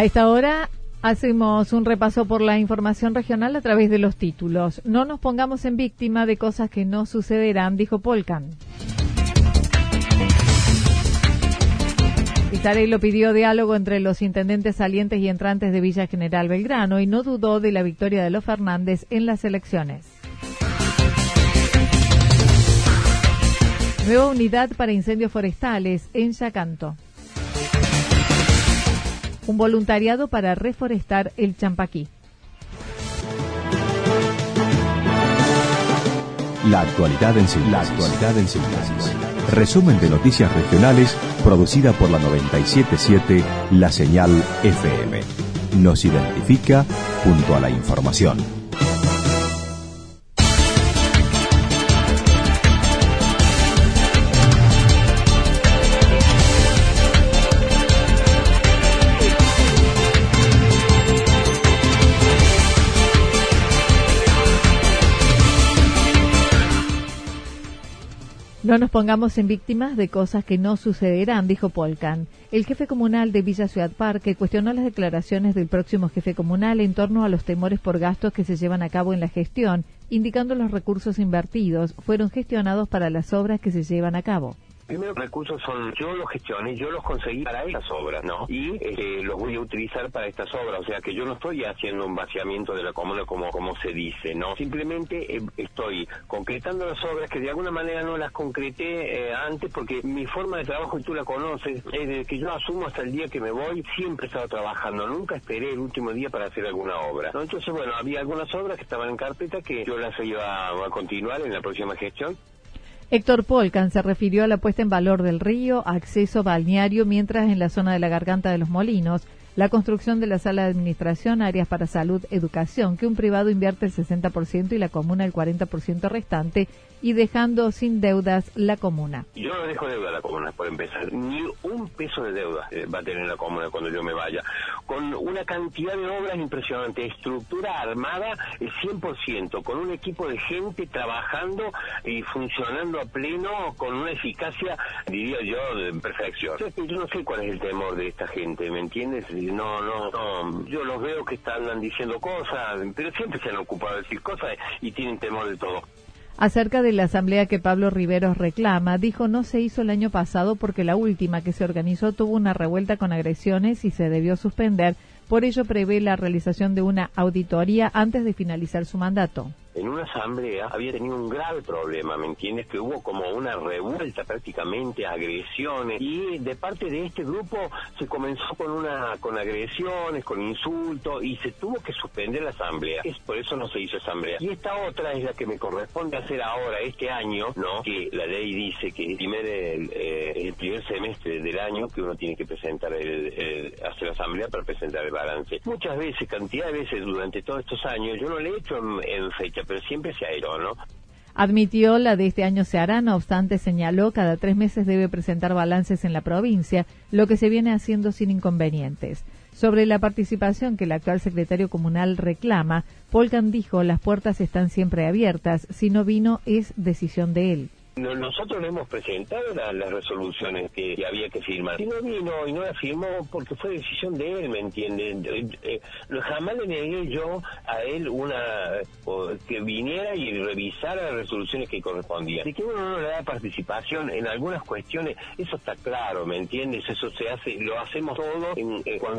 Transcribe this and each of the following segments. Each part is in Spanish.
A esta hora hacemos un repaso por la información regional a través de los títulos. No nos pongamos en víctima de cosas que no sucederán, dijo Polkan. Pitarey lo pidió diálogo entre los intendentes salientes y entrantes de Villa General Belgrano y no dudó de la victoria de los Fernández en las elecciones. Nueva unidad para incendios forestales en Yacanto un voluntariado para reforestar el Champaquí. La actualidad en síntesis. Resumen de noticias regionales producida por la 977 La Señal FM. Nos identifica junto a la información. No nos pongamos en víctimas de cosas que no sucederán, dijo Polkan. El jefe comunal de Villa Ciudad Parque cuestionó las declaraciones del próximo jefe comunal en torno a los temores por gastos que se llevan a cabo en la gestión, indicando los recursos invertidos fueron gestionados para las obras que se llevan a cabo primeros recursos son yo los gestioné, yo los conseguí para estas obras, ¿no? Y este, los voy a utilizar para estas obras, o sea que yo no estoy haciendo un vaciamiento de la comuna como, como se dice, ¿no? Simplemente eh, estoy concretando las obras que de alguna manera no las concreté eh, antes porque mi forma de trabajo, y tú la conoces, es de que yo asumo hasta el día que me voy, siempre he estado trabajando, nunca esperé el último día para hacer alguna obra. Entonces, bueno, había algunas obras que estaban en carpeta que yo las iba a continuar en la próxima gestión Héctor Polcan se refirió a la puesta en valor del río, acceso balneario, mientras en la zona de la garganta de los molinos, la construcción de la sala de administración, áreas para salud, educación, que un privado invierte el 60% y la comuna el 40% restante, y dejando sin deudas la comuna. Yo no dejo deuda a la comuna, por empezar. Ni un peso de deuda eh, va a tener la comuna cuando yo me vaya. Con una cantidad de obras impresionante, estructura armada el 100%, con un equipo de gente trabajando y funcionando a pleno con una eficacia, diría yo, de perfección. Yo no sé cuál es el temor de esta gente, ¿me entiendes? No, no, no. Yo los veo que están diciendo cosas, pero siempre se han ocupado de decir cosas y tienen temor de todo. Acerca de la asamblea que Pablo Riveros reclama, dijo no se hizo el año pasado porque la última que se organizó tuvo una revuelta con agresiones y se debió suspender. Por ello prevé la realización de una auditoría antes de finalizar su mandato en una asamblea había tenido un grave problema, ¿me entiendes? Que hubo como una revuelta prácticamente, agresiones, y de parte de este grupo se comenzó con una con agresiones, con insultos, y se tuvo que suspender la asamblea. Es por eso no se hizo asamblea. Y esta otra es la que me corresponde hacer ahora, este año, ¿no? Que la ley dice que el primer, eh, el primer semestre del año que uno tiene que presentar el, hacer la asamblea para presentar el balance. Muchas veces, cantidad de veces durante todos estos años, yo no le he hecho en fecha pero siempre se airó, ¿no? Admitió la de este año se hará, no obstante señaló cada tres meses debe presentar balances en la provincia, lo que se viene haciendo sin inconvenientes. Sobre la participación que el actual secretario comunal reclama, Polkan dijo las puertas están siempre abiertas, si no vino es decisión de él nosotros le hemos presentado las resoluciones que, había que firmar. Y no vino y no la firmó porque fue decisión de él, ¿me entiende? Eh, jamás le negué yo a él una que viniera y revisara las resoluciones que correspondían. De que uno no le da participación en algunas cuestiones, eso está claro, ¿me entiendes? Eso se hace, lo hacemos todo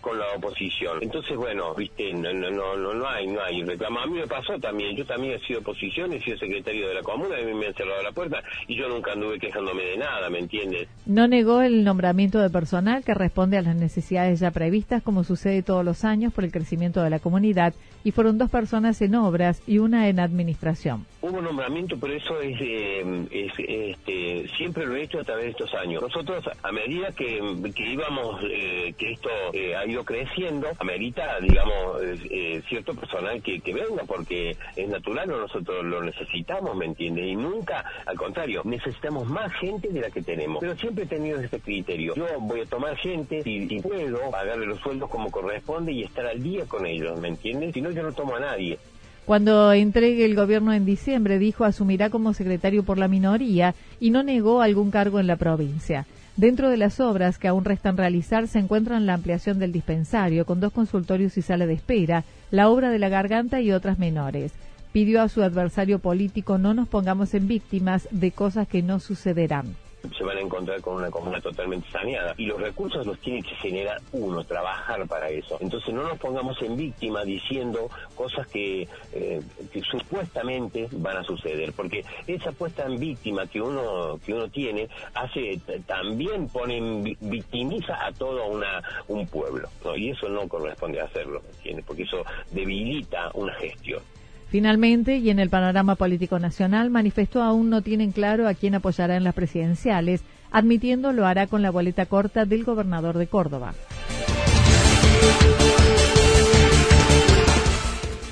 con, la oposición. Entonces, bueno, viste, no, no, no, no hay, no hay reclamo. A mí me pasó también, yo también he sido oposición, he sido secretario de la comuna, a mí me han cerrado la puerta y yo nunca anduve quejándome de nada, ¿me entiendes? No negó el nombramiento de personal que responde a las necesidades ya previstas, como sucede todos los años por el crecimiento de la comunidad, y fueron dos personas en obras y una en administración. Hubo nombramiento, pero eso es, eh, este, siempre lo he hecho a través de estos años. Nosotros, a medida que, íbamos, eh, que esto eh, ha ido creciendo, amerita, digamos, cierto personal que, que venga, porque es natural, nosotros lo necesitamos, ¿me entiendes? Y nunca, al contrario, necesitamos más gente de la que tenemos. Pero siempre he tenido ese criterio. Yo voy a tomar gente, si, si puedo, pagarle los sueldos como corresponde y estar al día con ellos, ¿me entiendes? Si no, yo no tomo a nadie. Cuando entregue el gobierno en diciembre, dijo asumirá como secretario por la minoría y no negó algún cargo en la provincia. Dentro de las obras que aún restan realizar se encuentran la ampliación del dispensario con dos consultorios y sala de espera, la obra de la garganta y otras menores. Pidió a su adversario político no nos pongamos en víctimas de cosas que no sucederán se van a encontrar con una comuna totalmente saneada. Y los recursos los tiene que generar uno, trabajar para eso. Entonces no nos pongamos en víctima diciendo cosas que, eh, que supuestamente van a suceder, porque esa puesta en víctima que uno, que uno tiene hace también pone, victimiza a todo una, un pueblo. Y eso no corresponde hacerlo, ¿entiendes? Porque eso debilita una gestión. Finalmente, y en el panorama político nacional, manifestó aún no tienen claro a quién apoyará en las presidenciales, admitiendo lo hará con la boleta corta del gobernador de Córdoba.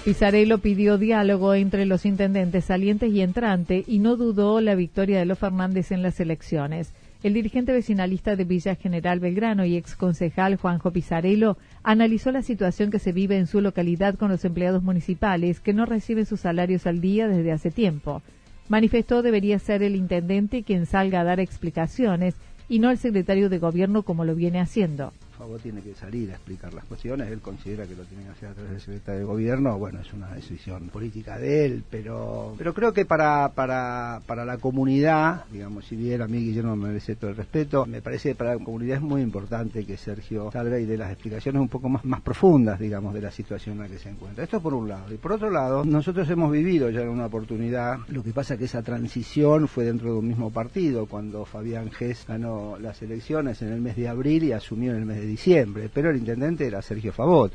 Pizarello pidió diálogo entre los intendentes salientes y entrante y no dudó la victoria de los Fernández en las elecciones. El dirigente vecinalista de Villa General Belgrano y ex concejal Juanjo Pizarello analizó la situación que se vive en su localidad con los empleados municipales que no reciben sus salarios al día desde hace tiempo. Manifestó debería ser el intendente quien salga a dar explicaciones y no el secretario de gobierno como lo viene haciendo. Tiene que salir a explicar las cuestiones, él considera que lo tiene que hacer a través del secretario de gobierno, bueno, es una decisión política de él, pero pero creo que para, para, para la comunidad, digamos, si bien a mí Guillermo me merece todo el respeto, me parece que para la comunidad es muy importante que Sergio salga y dé las explicaciones un poco más, más profundas, digamos, de la situación en la que se encuentra. Esto por un lado. Y por otro lado, nosotros hemos vivido ya en una oportunidad, lo que pasa que esa transición fue dentro de un mismo partido, cuando Fabián Gess ganó las elecciones en el mes de abril y asumió en el mes de diciembre, pero el intendente era Sergio Favot.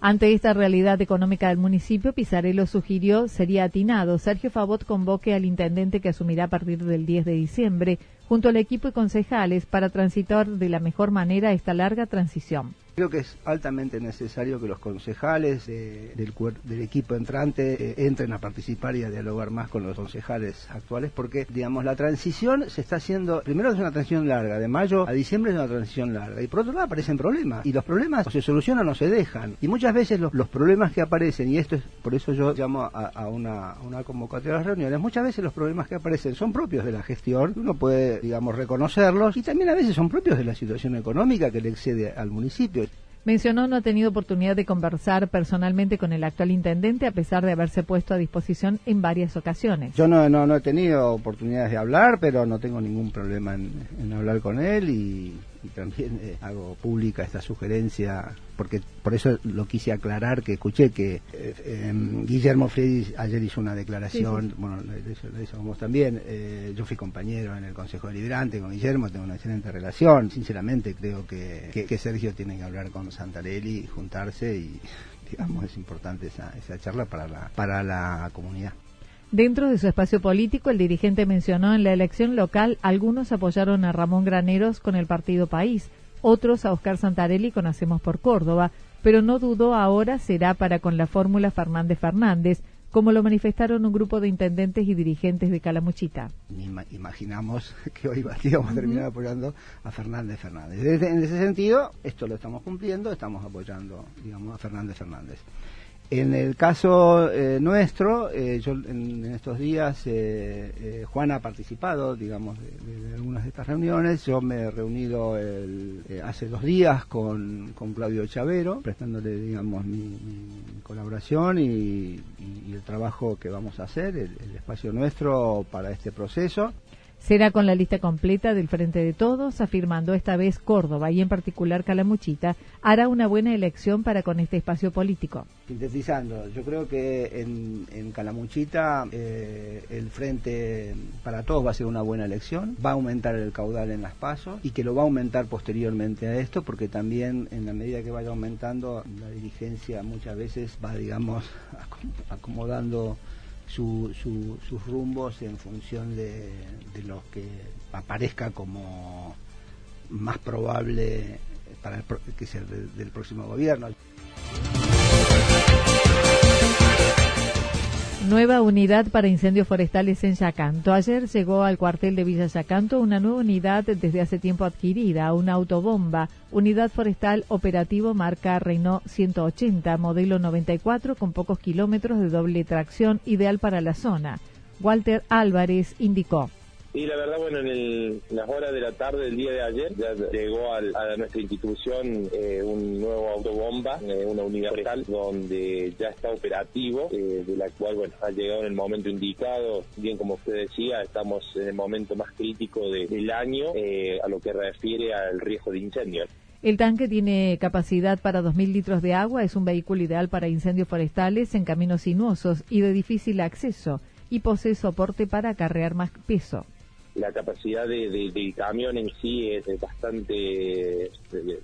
Ante esta realidad económica del municipio, Pizarello sugirió sería atinado Sergio Favot convoque al intendente que asumirá a partir del 10 de diciembre junto al equipo y concejales para transitar de la mejor manera esta larga transición. Creo que es altamente necesario que los concejales del, equipo entrante eh, entren a participar y a dialogar más con los concejales actuales, porque, digamos, la transición se está haciendo, primero es una transición larga, de mayo a diciembre es una transición larga, y por otro lado aparecen problemas, y los problemas se solucionan o se dejan, y muchas veces los, problemas que aparecen, y esto es, por eso yo llamo a, una, una convocatoria de las reuniones, muchas veces los problemas que aparecen son propios de la gestión, uno puede, digamos, reconocerlos, y también a veces son propios de la situación económica que le excede al municipio. Mencionó no ha tenido oportunidad de conversar personalmente con el actual intendente a pesar de haberse puesto a disposición en varias ocasiones. Yo no, no, he tenido oportunidades de hablar, pero no tengo ningún problema en hablar con él y, y también eh, hago pública esta sugerencia porque por eso lo quise aclarar que escuché que eh, em, Guillermo Freddy ayer hizo una declaración bueno lo hizo vos también eh, yo fui compañero en el Consejo Deliberante con Guillermo tengo una excelente relación sinceramente creo que, que, Sergio tiene que hablar con Santarelli juntarse y digamos es importante esa, esa charla para la para la comunidad Dentro de su espacio político, el dirigente mencionó en la elección local algunos apoyaron a Ramón Graneros con el partido País, otros a Oscar Santarelli con Hacemos por Córdoba, pero no dudó ahora será para con la fórmula Fernández Fernández, como lo manifestaron un grupo de intendentes y dirigentes de Calamuchita. Imaginamos que hoy íbamos a terminar apoyando a Fernández Fernández. en ese sentido, esto lo estamos cumpliendo, estamos apoyando, digamos, a Fernández Fernández. En el caso eh, nuestro, eh, yo en, estos días, eh, Juan ha participado, digamos, de, algunas de estas reuniones. Yo me he reunido hace dos días con, Claudio Chavero, prestándole, digamos, mi, colaboración y, el trabajo que vamos a hacer, el espacio nuestro para este proceso. Será con la lista completa del Frente de Todos, afirmando esta vez Córdoba y en particular Calamuchita hará una buena elección para con este espacio político. Sintetizando, yo creo que en, Calamuchita eh, el Frente para Todos va a ser una buena elección, va a aumentar el caudal en las pasos y que lo va a aumentar posteriormente a esto porque también en la medida que vaya aumentando la dirigencia muchas veces va, digamos, acomodando sus rumbos en función de, de lo que aparezca como más probable para el, que sea del próximo gobierno. Nueva unidad para incendios forestales en Yacanto. Ayer llegó al cuartel de Villa Yacanto una nueva unidad desde hace tiempo adquirida, una autobomba, unidad forestal operativo marca Renault 180, modelo 94 con pocos kilómetros de doble tracción, ideal para la zona. Walter Álvarez indicó. Y la verdad, bueno, en, las horas de la tarde del día de ayer ya llegó a nuestra institución eh, un nuevo autobomba, eh, una unidad forestal donde ya está operativo, eh, de la cual, bueno, ha llegado en el momento indicado. Bien, como usted decía, estamos en el momento más crítico del año a lo que refiere al riesgo de incendio. El tanque tiene capacidad para 2.000 litros de agua, es un vehículo ideal para incendios forestales en caminos sinuosos y de difícil acceso y posee soporte para acarrear más peso la capacidad de, del camión en sí es bastante eh,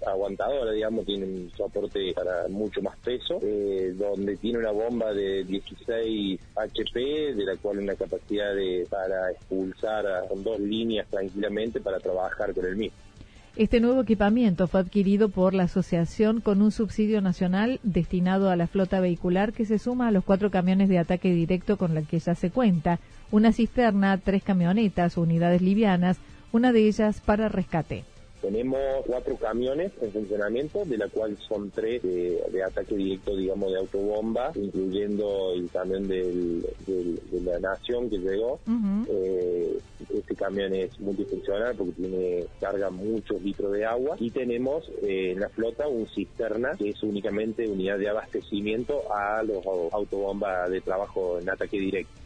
aguantadora, digamos, tiene un soporte para mucho más peso, eh, donde tiene una bomba de 16 HP, de la cual una capacidad de, para expulsar con dos líneas tranquilamente para trabajar con el mismo. Este nuevo equipamiento fue adquirido por la asociación con un subsidio nacional destinado a la flota vehicular que se suma a los cuatro camiones de ataque directo con los que ya se cuenta, una cisterna, tres camionetas, unidades livianas, una de ellas para rescate. Tenemos cuatro camiones en funcionamiento, de la cual son tres de, ataque directo, digamos, de autobomba, incluyendo el camión del, de la Nación que llegó. Eh, este camión es multifuncional porque tiene carga muchos litros de agua. Y tenemos eh, en la flota un cisterna que es únicamente unidad de abastecimiento a los autobombas de trabajo en ataque directo.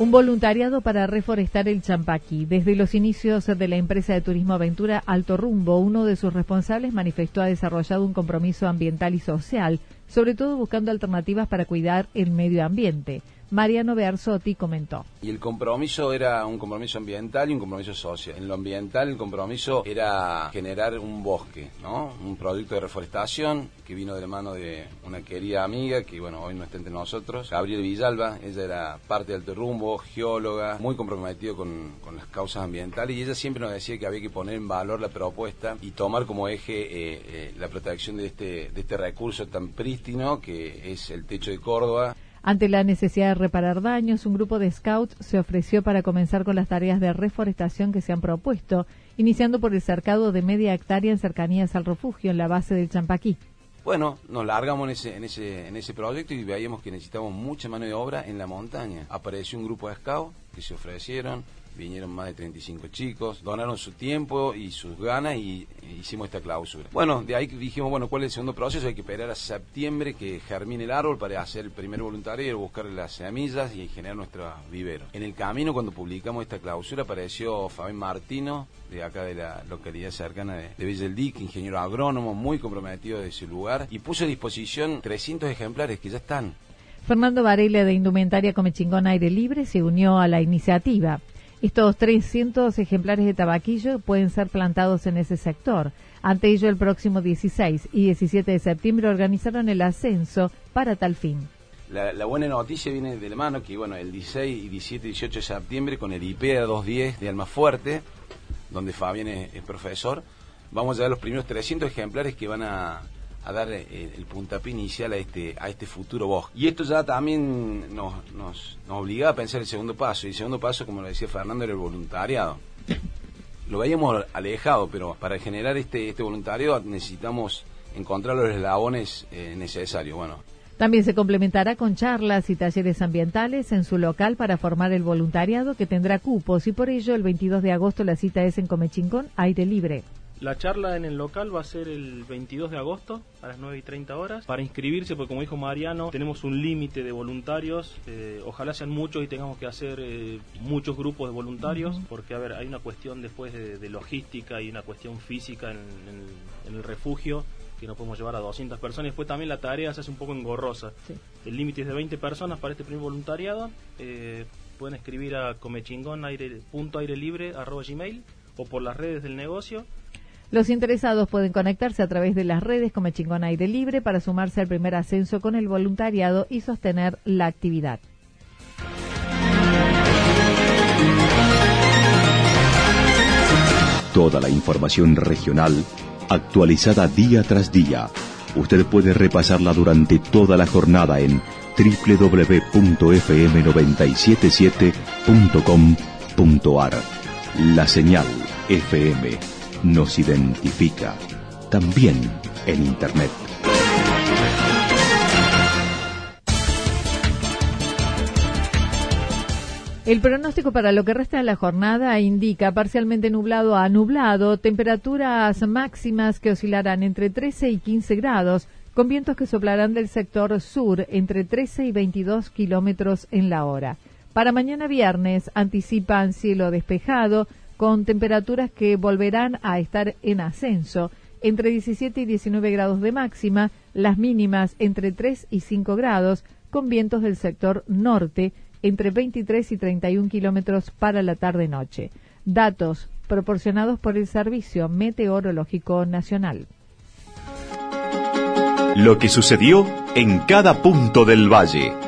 Un voluntariado para reforestar el Champaquí. Desde los inicios de la empresa de turismo aventura Alto Rumbo, uno de sus responsables manifestó ha desarrollado un compromiso ambiental y social, sobre todo buscando alternativas para cuidar el medio ambiente. Mariano Bearzotti comentó. Y el compromiso era un compromiso ambiental y un compromiso social. En lo ambiental el compromiso era generar un bosque, ¿no? Un proyecto de reforestación que vino de la mano de una querida amiga que, bueno, hoy no está entre nosotros, Gabriel Villalba. Ella era parte de Alto Rumbo, geóloga, muy comprometido con, las causas ambientales y ella siempre nos decía que había que poner en valor la propuesta y tomar como eje eh, eh, la protección de este, de este recurso tan prístino que es el techo de Córdoba. Ante la necesidad de reparar daños, un grupo de scouts se ofreció para comenzar con las tareas de reforestación que se han propuesto, iniciando por el cercado de media hectárea en cercanías al refugio en la base del Champaquí. Bueno, nos largamos en ese, en ese, en ese proyecto y veíamos que necesitamos mucha mano de obra en la montaña. Apareció un grupo de scouts que se ofrecieron, vinieron más de 35 chicos, donaron su tiempo y sus ganas y hicimos esta clausura. Bueno, de ahí dijimos, bueno, ¿cuál es el segundo proceso? Hay que esperar a septiembre que germine el árbol para hacer el primer voluntario, buscar las semillas y generar nuestro vivero. En el camino, cuando publicamos esta clausura, apareció Fabián Martino, de acá de la localidad cercana de, de ingeniero agrónomo, muy comprometido de ese lugar, y puso a disposición 300 ejemplares que ya están. Fernando Varela de Indumentaria Comechingón Aire Libre se unió a la iniciativa. Estos 300 ejemplares de tabaquillo pueden ser plantados en ese sector. Ante ello, el próximo 16 y 17 de septiembre organizaron el ascenso para tal fin. La, buena noticia viene de la mano que, bueno, el 16 y 17 y 18 de septiembre con el IPEA 210 de Almafuerte, donde Fabián es profesor, vamos a dar los primeros 300 ejemplares que van a a dar eh, el puntapié inicial a este, a este futuro bosque. Y esto ya también nos, nos, nos obligaba a pensar el segundo paso. Y el segundo paso, como lo decía Fernando, era el voluntariado. Lo veíamos alejado, pero para generar este, este voluntariado necesitamos encontrar los eslabones eh, necesarios. Bueno, también se complementará con charlas y talleres ambientales en su local para formar el voluntariado que tendrá cupos y por ello el 22 de agosto la cita es en Comechingón, aire libre. La charla en el local va a ser el 22 de agosto a las 9 y 30 horas. Para inscribirse, porque como dijo Mariano, tenemos un límite de voluntarios. Eh, ojalá sean muchos y tengamos que hacer eh, muchos grupos de voluntarios, porque, a ver, hay una cuestión después de, logística y una cuestión física en, el refugio que no podemos llevar a 200 personas. Y después también la tarea se hace un poco engorrosa. El límite es de 20 personas para este primer voluntariado. Eh, pueden escribir a comechingón.airelibre.gmail o por las redes del negocio los interesados pueden conectarse a través de las redes como Chingón Aire Libre para sumarse al primer ascenso con el voluntariado y sostener la actividad. Toda la información regional actualizada día tras día. Usted puede repasarla durante toda la jornada en www.fm977.com.ar. La señal FM nos identifica, también en Internet. El pronóstico para lo que resta de la jornada indica parcialmente nublado a nublado, temperaturas máximas que oscilarán entre 13 y 15 grados, con vientos que soplarán del sector sur entre 13 y 22 kilómetros en la hora. Para mañana viernes anticipan cielo despejado, con temperaturas que volverán a estar en ascenso, entre 17 y 19 grados de máxima, las mínimas entre 3 y 5 grados, con vientos del sector norte entre 23 y 31 kilómetros para la tarde-noche. Datos proporcionados por el Servicio Meteorológico Nacional. Lo que sucedió en cada punto del valle.